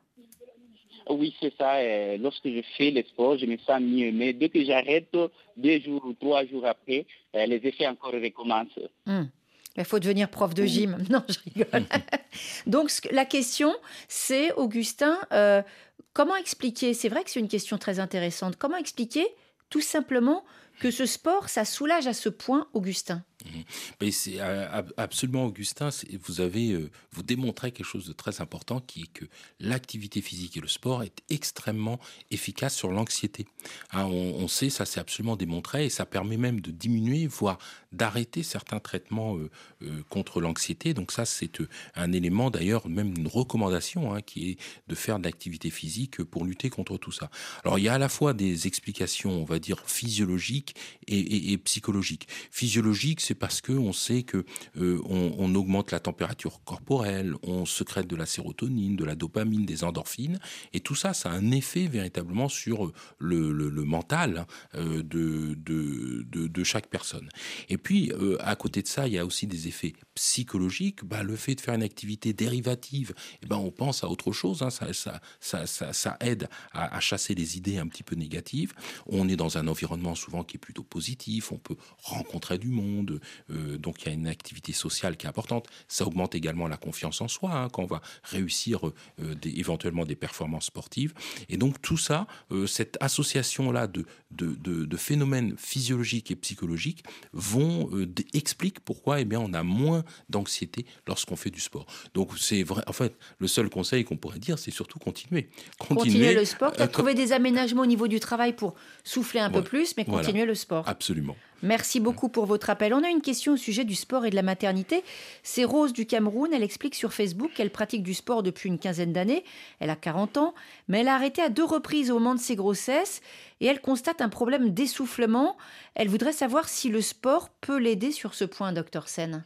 [SPEAKER 10] Oui, c'est ça. Lorsque je fais le sport, je me sens mieux. Mais dès que j'arrête, deux jours ou trois jours après, euh, les effets encore recommencent.
[SPEAKER 1] Hum. Il faut devenir prof de gym. Non, je rigole. Donc, la question, c'est, Augustin, euh, comment expliquer? C'est vrai que c'est une question très intéressante. Comment expliquer tout simplement que ce sport, ça soulage à ce point Augustin.
[SPEAKER 3] Mais c'est euh, absolument Augustin, vous avez euh, vous démontrez quelque chose de très important qui est que l'activité physique et le sport est extrêmement efficace sur l'anxiété. Hein, on, sait, ça c'est absolument démontré et ça permet même de diminuer, voire d'arrêter certains traitements euh, contre l'anxiété. Donc ça c'est un élément d'ailleurs même une recommandation hein, qui est de faire de l'activité physique pour lutter contre tout ça. Alors il y a à la fois des explications, on va dire physiologiques et, et psychologiques. Physiologiques c'est parce que on sait que euh, on, augmente la température corporelle, on secrète de la sérotonine, de la dopamine, des endorphines, et tout ça, ça a un effet véritablement sur le, mental euh, de, chaque personne. Et puis, euh, à côté de ça, il y a aussi des effets psychologiques. Bah, le fait de faire une activité dérivative, eh ben, on pense à autre chose. Hein. ça, aide à, à, chasser les idées un petit peu négatives. On est dans un environnement souvent qui est plutôt positif. On peut rencontrer du monde, donc il y a une activité sociale qui est importante. Ça augmente également la confiance en soi hein, quand on va réussir euh, éventuellement des performances sportives. Et donc tout ça, euh, cette association-là de, de, phénomènes physiologiques et psychologiques vont expliquent pourquoi eh bien, on a moins d'anxiété lorsqu'on fait du sport. Donc c'est vrai, en fait, le seul conseil qu'on pourrait dire, c'est surtout continuer.
[SPEAKER 1] Continuer, le sport, trouver des aménagements au niveau du travail pour souffler un peu plus, mais continuer le sport.
[SPEAKER 3] Absolument.
[SPEAKER 1] Merci beaucoup pour votre appel. On a une question au sujet du sport et de la maternité. C'est Rose du Cameroun. Elle explique sur Facebook qu'elle pratique du sport depuis une quinzaine d'années. Elle a 40 ans, mais elle a arrêté à deux reprises au moment de ses grossesses et elle constate un problème d'essoufflement. Elle voudrait savoir si le sport peut l'aider sur ce point, docteur Sen.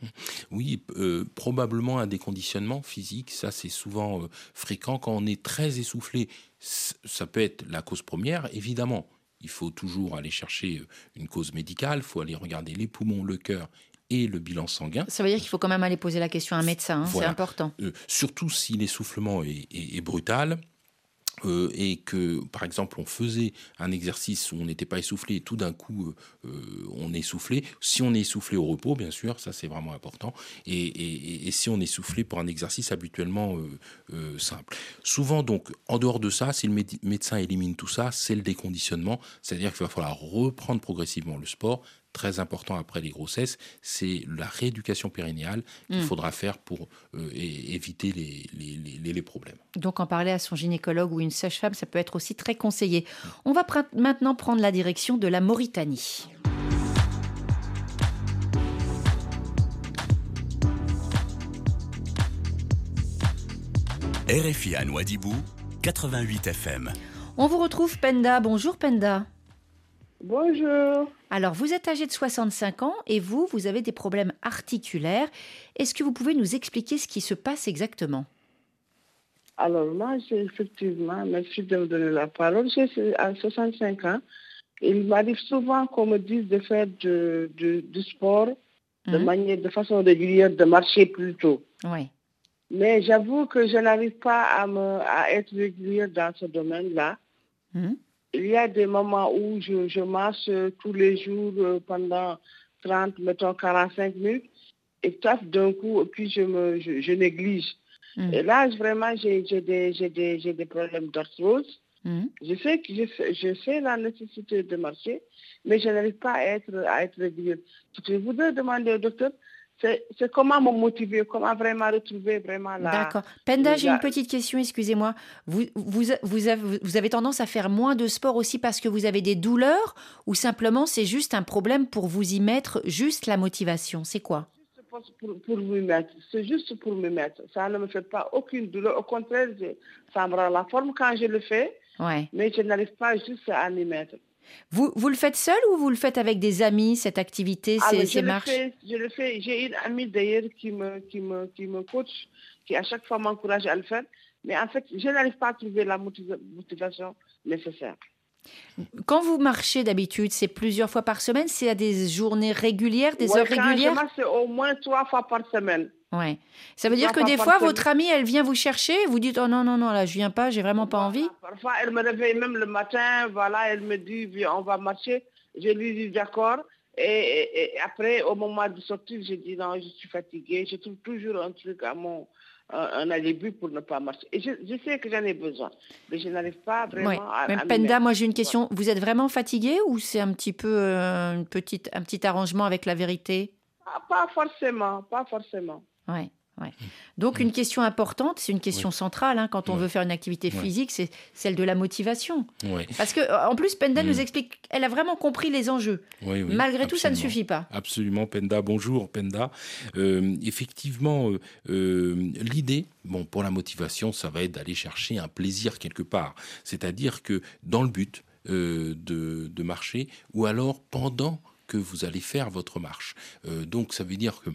[SPEAKER 3] Oui, euh, probablement un déconditionnement physique. Ça, c'est souvent euh, fréquent quand on est très essoufflé. Ça peut être la cause première, évidemment il faut toujours aller chercher euh, une cause médicale, il faut aller regarder les poumons, le cœur et le bilan sanguin.
[SPEAKER 1] Ça veut dire qu'il faut quand même aller poser la question à un médecin, hein, c'est important.
[SPEAKER 3] Euh, surtout si l'essoufflement est, brutal, euh, et que, par exemple, on faisait un exercice où on n'était pas essoufflé et tout d'un coup euh, on est essoufflé, si on est essoufflé au repos, bien sûr, ça c'est vraiment important, et, si on est essoufflé pour un exercice habituellement euh, simple. Souvent, donc, en dehors de ça, si le médecin élimine tout ça, c'est le déconditionnement, c'est-à-dire qu'il va falloir reprendre progressivement le sport, très important après les grossesses, c'est la rééducation périnéale qu'il hmm. faudra faire pour euh, éviter les, les, problèmes.
[SPEAKER 1] Donc en parler à son gynécologue ou une sage-femme, ça peut être aussi très conseillé. On va maintenant prendre la direction de la Mauritanie.
[SPEAKER 4] RFI à Noidibou, 88 FM.
[SPEAKER 1] On vous retrouve Penda. Bonjour Penda.
[SPEAKER 11] Bonjour.
[SPEAKER 1] Alors, vous êtes âgé de 65 ans et vous, vous avez des problèmes articulaires. Est-ce que vous pouvez nous expliquer ce qui se passe exactement?
[SPEAKER 11] Alors, moi, effectivement, merci de me donner la parole. J'ai 65 ans. Il m'arrive souvent qu'on me dise de faire du sport de mhm. manière, de façon régulière, de marcher plus tôt.
[SPEAKER 1] Oui.
[SPEAKER 11] Mais j'avoue que je n'arrive pas à, me, à être régulière dans ce domaine-là. Mhm il y a des moments où je, marche tous les jours euh, pendant 30, mettons 45 minutes, et taf d'un coup, puis je, me, je, néglige. Mm. Et là, vraiment, j'ai des, des, des, problèmes d'arthrose. Mm. Je, sais que je, sais la nécessité de marcher, mais je n'arrive pas à être, à être régulière. Je voudrais demander au docteur, c'est comment me motiver, comment vraiment retrouver vraiment la...
[SPEAKER 1] D'accord. Penda, j'ai une petite question, excusez-moi. Vous, vous, vous, avez, vous avez tendance à faire moins de sport aussi parce que vous avez des douleurs ou simplement c'est juste un problème pour vous y mettre, juste la motivation? C'est quoi?
[SPEAKER 11] Pour, pour me mettre. C'est juste pour me mettre. Ça ne me fait pas aucune douleur. Au contraire, ça me rend la forme quand je le fais.
[SPEAKER 1] Ouais.
[SPEAKER 11] Mais je n'arrive pas juste à m'y mettre.
[SPEAKER 1] Vous, vous le faites seul ou vous le faites avec des amis, cette activité, ah, ces, marches?
[SPEAKER 11] Je le fais. J'ai une amie d'ailleurs qui me, qui, me, qui me coach, qui à chaque fois m'encourage à le faire. Mais en fait, je n'arrive pas à trouver la motivation nécessaire.
[SPEAKER 1] Quand vous marchez d'habitude, c'est plusieurs fois par semaine C'est à des journées régulières, des heures régulières
[SPEAKER 11] C'est au moins trois fois par semaine.
[SPEAKER 1] Ouais. Ça veut dire que des fois, votre amie, elle vient vous chercher, vous dites oh non non non là je viens pas, j'ai vraiment pas envie.
[SPEAKER 11] Parfois, elle me réveille même le matin, voilà, elle me dit on va marcher. Je lui dis d'accord. Et, après, au moment de sortir, je dis non, je suis fatiguée. Je trouve toujours un truc à mon un, alibi pour ne pas marcher. Et je, sais que j'en ai besoin, mais je n'arrive pas vraiment à,
[SPEAKER 1] mais Penda, moi j'ai une question. Vous êtes vraiment fatiguée ou c'est un petit peu euh, une petite, un petit arrangement avec la vérité?
[SPEAKER 11] Ah, Pas forcément, pas forcément.
[SPEAKER 1] Ouais. Ouais. Donc une question importante, c'est une question centrale hein, quand on veut faire une activité physique, c'est celle de la motivation. Parce que euh, en plus, Penda nous mm. explique, elle a vraiment compris les enjeux. Malgré tout, ça ne suffit pas.
[SPEAKER 3] Absolument, Penda. Bonjour, Penda. Euh, effectivement, euh, l'idée, bon, pour la motivation, ça va être d'aller chercher un plaisir quelque part. C'est-à-dire que dans le but de, de marcher, ou alors pendant que vous allez faire votre marche. Euh, donc ça veut dire que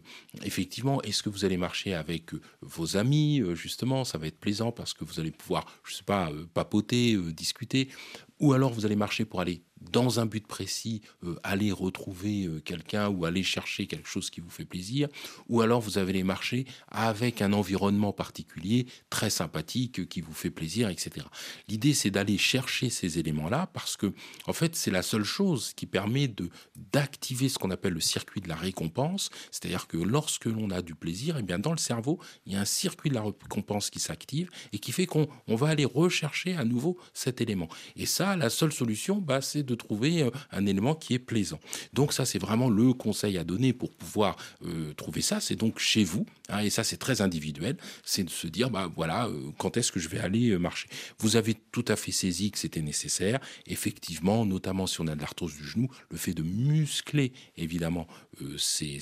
[SPEAKER 3] effectivement, est-ce que vous allez marcher avec euh, vos amis euh, justement, ça va être plaisant parce que vous allez pouvoir, je sais pas, papoter, discuter, ou alors vous allez marcher pour aller dans un but précis, euh, aller retrouver euh, quelqu'un ou aller chercher quelque chose qui vous fait plaisir, ou alors vous avez les marchés avec un environnement particulier très sympathique euh, qui vous fait plaisir, etc. L'idée c'est d'aller chercher ces éléments-là parce que en fait c'est la seule chose qui permet d'activer ce qu'on appelle le circuit de la récompense, c'est-à-dire que lorsque l'on a du plaisir, et eh bien dans le cerveau il y a un circuit de la récompense qui s'active et qui fait qu'on va aller rechercher à nouveau cet élément. Et ça la seule solution, bah, c'est de trouver euh, un élément qui est plaisant. Donc ça, c'est vraiment le conseil à donner pour pouvoir euh, trouver ça. C'est donc chez vous, hein, et ça, c'est très individuel. C'est de se dire, bah voilà, quand est-ce que je vais aller marcher? Vous avez tout à fait saisi que c'était nécessaire. Effectivement, notamment si on a de l'arthrose du genou, le fait de muscler évidemment ses,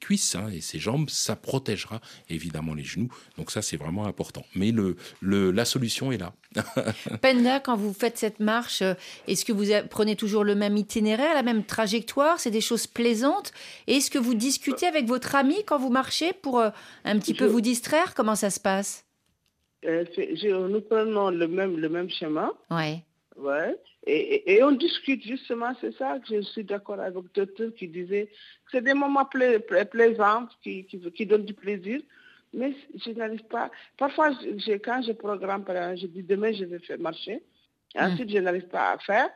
[SPEAKER 3] cuisses hein, et ses jambes, ça protégera évidemment les genoux. Donc ça, c'est vraiment important. Mais le, la solution est là.
[SPEAKER 1] Penda, quand vous faites cette marche, euh, est-ce que vous prenez toujours le même itinéraire, la même trajectoire C'est des choses plaisantes Est-ce que vous discutez avec votre ami quand vous marchez pour euh, un petit peu vous distraire? Comment ça se passe?
[SPEAKER 11] Euh, Nous prenons le même, le même chemin.
[SPEAKER 1] Ouais.
[SPEAKER 11] Ouais. Et, et, on discute justement, c'est ça que je suis d'accord avec docteur qui disait que c'est des moments plaisants qui, qui, qui donnent du plaisir mais je n'arrive pas. Parfois, quand je programme, je dis demain je vais faire marcher. Ensuite, je n'arrive pas à faire.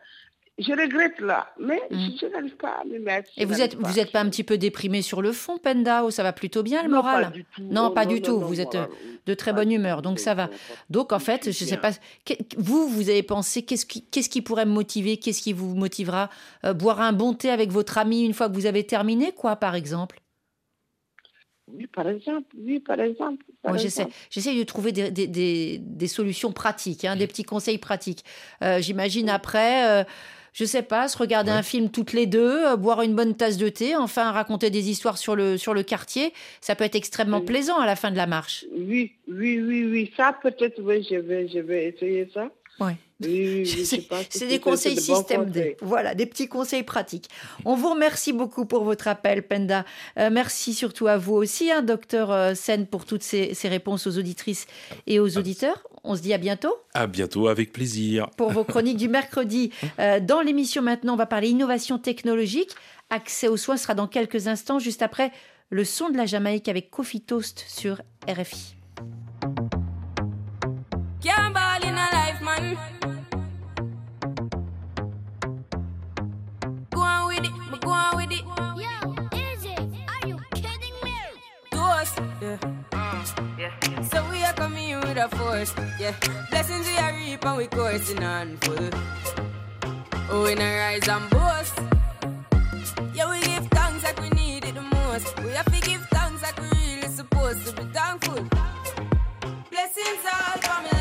[SPEAKER 11] Je regrette là, mais mm. je, n'arrive pas à me mettre.
[SPEAKER 1] Et vous êtes, vous n'êtes pas un petit peu déprimé sur le fond, Penda, ou ça va plutôt bien le moral
[SPEAKER 11] Non, pas du tout.
[SPEAKER 1] Non, pas du tout. vous êtes de très bonne humeur, donc ça va. Donc en fait, je ne sais pas. Vous, vous avez pensé qu'est-ce qui, qu'est-ce qui pourrait me motiver Qu'est-ce qui vous motivera euh, Boire un bon thé avec votre ami une fois que vous avez terminé, quoi, par exemple?
[SPEAKER 11] Oui, par exemple. Oui, par exemple. Moi,
[SPEAKER 1] j'essaie, j'essaie de trouver des, des, des, solutions pratiques, hein, des petits conseils pratiques. Euh, j'imagine après, euh, je sais pas, se regarder un film toutes les deux, euh, boire une bonne tasse de thé, enfin raconter des histoires sur le, sur le quartier. Ça peut être extrêmement plaisant à la fin de la marche.
[SPEAKER 11] Oui, oui, oui, oui. Ça, peut-être, oui, je vais, je vais essayer ça.
[SPEAKER 1] Oui. C'est des conseils système D. Voilà, des petits conseils pratiques. On vous remercie beaucoup pour votre appel, Penda. Euh, merci surtout à vous aussi, hein, docteur euh, Sen, pour toutes ces, réponses aux auditrices et aux auditeurs. On se dit à bientôt.
[SPEAKER 3] À bientôt, avec plaisir.
[SPEAKER 1] Pour vos chroniques du mercredi. Euh, dans l'émission maintenant, on va parler innovation technologique. Accès aux soins sera dans quelques instants, juste après le son de la Jamaïque avec Coffee Toast sur RFI.
[SPEAKER 12] Yeah. Mm, yeah. So we are coming with a force, yeah. Blessings we are reaping, we coursing on full. Oh, we not rise and boast. Yeah, we give thanks like we need it the most. We have to give thanks like we really supposed to be thankful. Blessings all for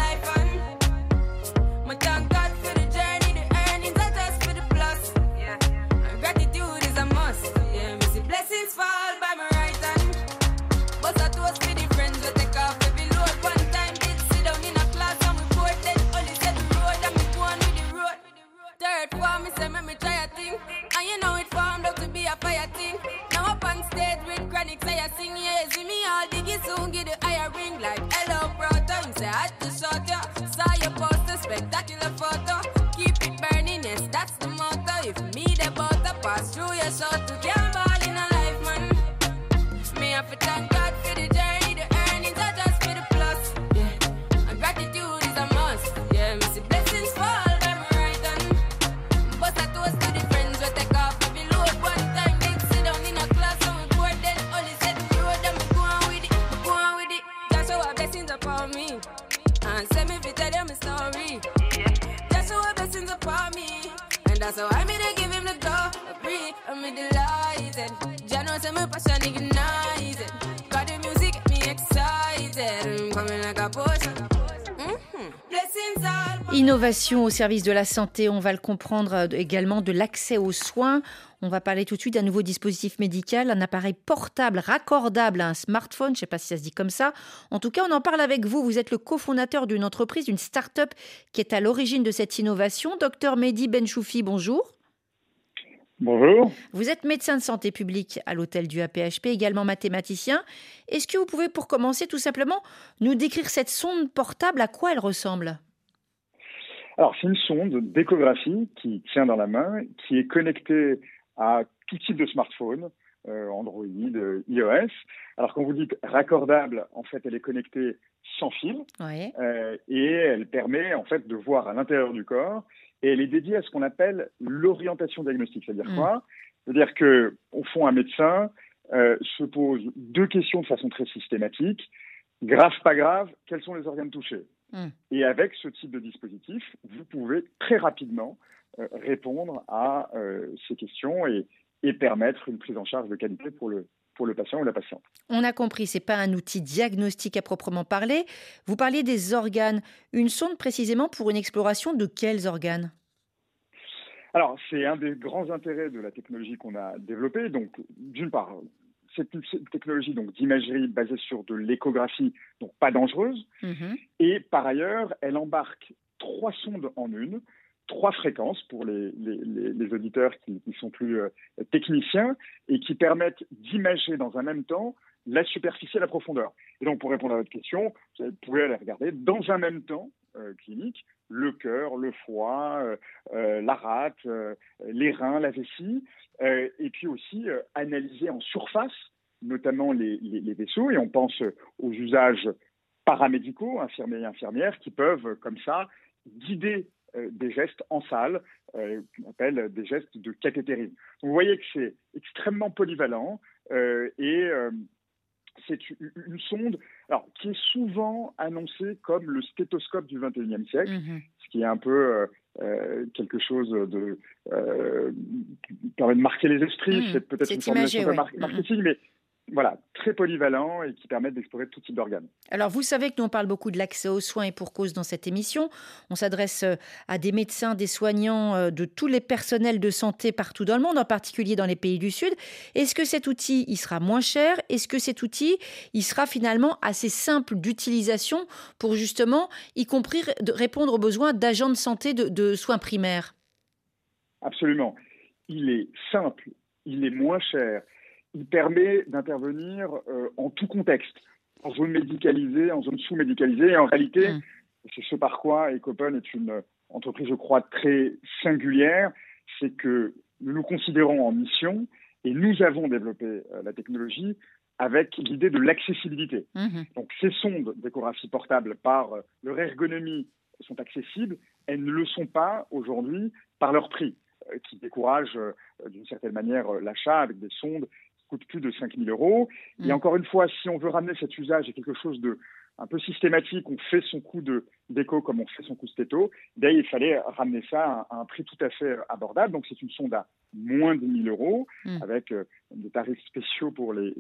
[SPEAKER 12] all.
[SPEAKER 1] Innovation au service de la santé, on va le comprendre euh, également de l'accès aux soins. On va parler tout de suite d'un nouveau dispositif médical, un appareil portable raccordable à un smartphone. Je ne sais pas si ça se dit comme ça. En tout cas, on en parle avec vous. Vous êtes le cofondateur d'une entreprise, d'une start-up qui est à l'origine de cette innovation. Docteur Mehdi Benchoufi, bonjour.
[SPEAKER 13] Bonjour.
[SPEAKER 1] Vous êtes médecin de santé publique à l'hôtel du APHP, également mathématicien. Est-ce que vous pouvez, pour commencer, tout simplement, nous décrire cette sonde portable, à quoi elle ressemble?
[SPEAKER 13] Alors, c'est une sonde d'échographie qui tient dans la main, qui est connectée à tout type de smartphone, euh, Android, iOS. Alors, quand vous dites raccordable, en fait, elle est connectée sans fil euh, et elle permet, en fait, de voir à l'intérieur du corps et elle est dédiée à ce qu'on appelle l'orientation diagnostique. C'est-à-dire
[SPEAKER 1] Mm.
[SPEAKER 13] quoi? C'est-à-dire que, au fond, un médecin euh, se pose deux questions de façon très systématique. Grave, pas grave, quels sont les organes touchés? Hmm. Et avec ce type de dispositif, vous pouvez très rapidement euh, répondre à euh, ces questions et, et, permettre une prise en charge de qualité pour le, pour le patient ou la patiente.
[SPEAKER 1] On a compris, ce n'est pas un outil diagnostique à proprement parler. Vous parliez des organes. Une sonde précisément pour une exploration de quels organes?
[SPEAKER 13] Alors, c'est un des grands intérêts de la technologie qu'on a développée. Donc, d'une part, c'est une technologie donc d'imagerie basée sur de l'échographie, donc pas dangereuse. Mhm. Et par ailleurs, elle embarque trois sondes en une, trois fréquences pour les, auditeurs qui, sont plus euh, techniciens et qui permettent d'imager dans un même temps la superficie et la profondeur. Et donc, pour répondre à votre question, vous pouvez aller regarder dans un même temps euh, clinique le cœur, le foie, euh, euh, la rate, les reins, la vessie, et puis aussi analyser en surface, notamment les, vaisseaux, et on pense aux usages paramédicaux, infirmiers et infirmières, qui peuvent comme ça guider des gestes en salle, qu'on appelle des gestes de cathétérisme. vous voyez que c'est extrêmement polyvalent et c'est une sonde alors, qui est souvent annoncée comme le stéthoscope du 21e siècle, mhm. ce qui est un peu euh, euh, quelque chose de euh, qui permet de marquer les esprits. Mhm. C'est peut-être une formulation de marketing, mais voilà, très polyvalent et qui permettent d'explorer tout type d'organes.
[SPEAKER 1] Alors vous savez que nous on parle beaucoup de l'accès aux soins et pour cause dans cette émission. On s'adresse euh, à des médecins, des soignants, euh, de tous les personnels de santé partout dans le monde, en particulier dans les pays du Sud. Est-ce que cet outil, il sera moins cher? Est-ce que cet outil, il sera finalement assez simple d'utilisation pour justement, y compris répondre aux besoins d'agents de santé de, de soins primaires?
[SPEAKER 13] Absolument. Il est simple, il est moins cher il permet d'intervenir euh, en tout contexte, en zone médicalisée, en zone sous-médicalisée. Et en réalité, mm. c'est ce par quoi Ecopen est une entreprise, je crois, très singulière, c'est que nous nous considérons en mission et nous avons développé euh, la technologie avec l'idée de l'accessibilité. Mm-hmm. Donc ces sondes d'échographie portable par euh, leur ergonomie sont accessibles, elles ne le sont pas aujourd'hui par leur prix qui décourage d'une certaine manière l'achat avec des sondes coûte plus de 5 000 euros. Et mm. encore une fois, si on veut ramener cet usage à quelque chose de un peu systématique, on fait son coût de déco comme on fait son coût stéto, ben, il fallait ramener ça à un, prix tout à fait abordable. Donc c'est une sonde à moins de 1000 euros, mm. avec euh, des tarifs spéciaux pour les,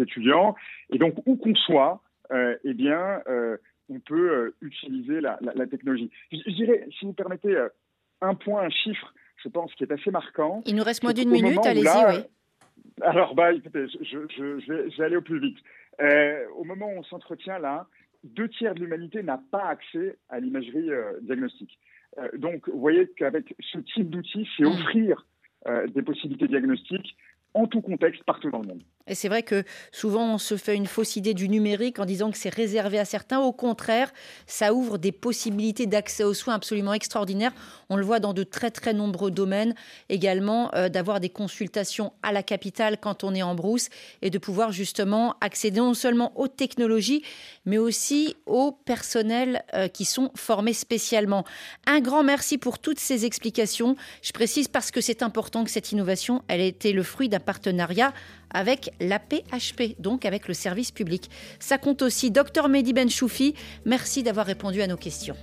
[SPEAKER 13] étudiants. Et donc où qu'on soit, euh, eh bien, euh, on peut utiliser la, technologie. Je, dirais, si vous permettez, un point, un chiffre, je pense, qui est assez marquant.
[SPEAKER 1] Il nous reste moins d'une minute, allez-y, oui.
[SPEAKER 13] Alors, bah, écoutez, je, vais, aller au plus vite. Euh, au moment où on s'entretient là, deux tiers de l'humanité n'a pas accès à l'imagerie euh, diagnostique. Euh, donc, vous voyez qu'avec ce type d'outil, c'est mmh. offrir des possibilités diagnostiques en tout contexte partout dans le monde.
[SPEAKER 1] Et c'est vrai que souvent on se fait une fausse idée du numérique en disant que c'est réservé à certains. Au contraire, ça ouvre des possibilités d'accès aux soins absolument extraordinaires. On le voit dans de très très nombreux domaines également, euh, d'avoir des consultations à la capitale quand on est en brousse et de pouvoir justement accéder non seulement aux technologies, mais aussi aux personnels euh, qui sont formés spécialement. Un grand merci pour toutes ces explications. Je précise parce que c'est important que cette innovation, elle ait été le fruit d'un partenariat avec l'APHP, donc avec le service public. Ça compte aussi Dr Mehdi Benchoufi. Merci d'avoir répondu à nos questions.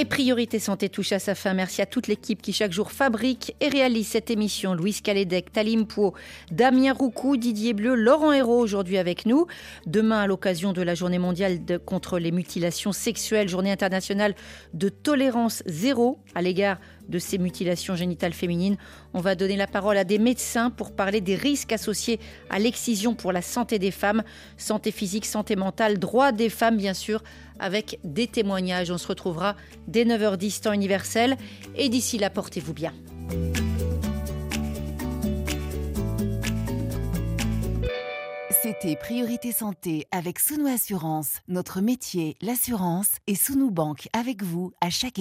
[SPEAKER 1] Et Priorité Santé touche à sa fin. Merci à toute l'équipe qui chaque jour fabrique et réalise cette émission. Louise Calédec, Talim Pou, Damien Roucou, Didier Bleu, Laurent Hérault aujourd'hui avec nous. Demain, à l'occasion de la journée mondiale contre les mutilations sexuelles, journée internationale de tolérance zéro à l'égard de ces mutilations génitales féminines. On va donner la parole à des médecins pour parler des risques associés à l'excision pour la santé des femmes, santé physique, santé mentale, droits des femmes bien sûr, avec des témoignages. On se retrouvera dès 9h10 temps universel et d'ici là, portez-vous bien.
[SPEAKER 14] C'était Priorité Santé avec Sounou Assurance. Notre métier, l'assurance, et Sounou Banque avec vous à chaque